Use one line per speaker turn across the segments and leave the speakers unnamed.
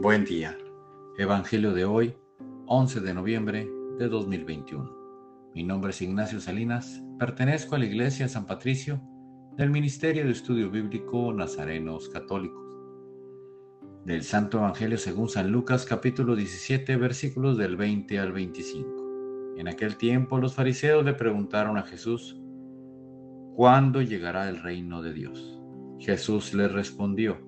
Buen día. Evangelio de hoy, 11 de noviembre de 2021. Mi nombre es Ignacio Salinas, pertenezco a la Iglesia San Patricio del Ministerio de Estudio Bíblico Nazarenos Católicos. Del Santo Evangelio según San Lucas capítulo 17 versículos del 20 al 25. En aquel tiempo los fariseos le preguntaron a Jesús, ¿cuándo llegará el reino de Dios? Jesús les respondió,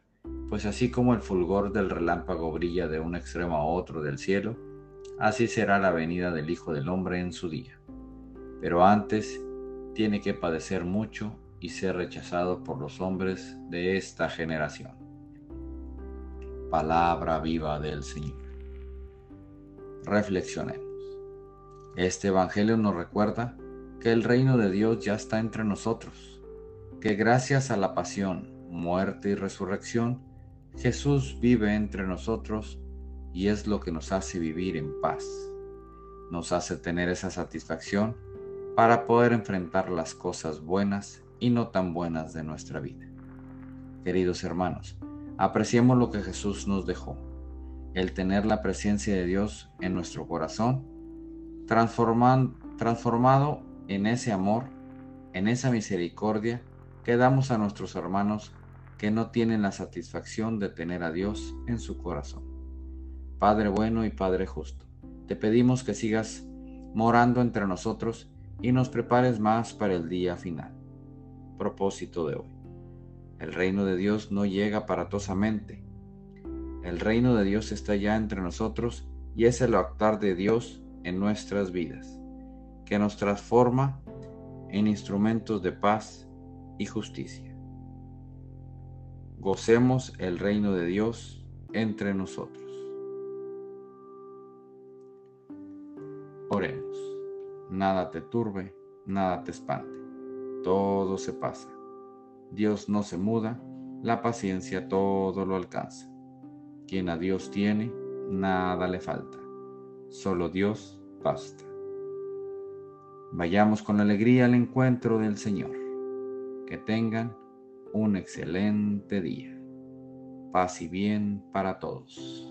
pues así como el fulgor del relámpago brilla de un extremo a otro del cielo, así será la venida del Hijo del Hombre en su día. Pero antes tiene que padecer mucho y ser rechazado por los hombres de esta generación. Palabra viva del Señor. Reflexionemos. Este Evangelio nos recuerda que el reino de Dios ya está entre nosotros, que gracias a la pasión, muerte y resurrección, Jesús vive entre nosotros y es lo que nos hace vivir en paz. Nos hace tener esa satisfacción para poder enfrentar las cosas buenas y no tan buenas de nuestra vida. Queridos hermanos, apreciemos lo que Jesús nos dejó, el tener la presencia de Dios en nuestro corazón, transformado en ese amor, en esa misericordia que damos a nuestros hermanos que no tienen la satisfacción de tener a Dios en su corazón. Padre bueno y Padre justo, te pedimos que sigas morando entre nosotros y nos prepares más para el día final. Propósito de hoy. El reino de Dios no llega aparatosamente. El reino de Dios está ya entre nosotros y es el actuar de Dios en nuestras vidas, que nos transforma en instrumentos de paz y justicia gocemos el reino de Dios entre nosotros. Oremos. Nada te turbe, nada te espante. Todo se pasa. Dios no se muda, la paciencia todo lo alcanza. Quien a Dios tiene, nada le falta. Solo Dios basta. Vayamos con alegría al encuentro del Señor. Que tengan un excelente día. Paz y bien para todos.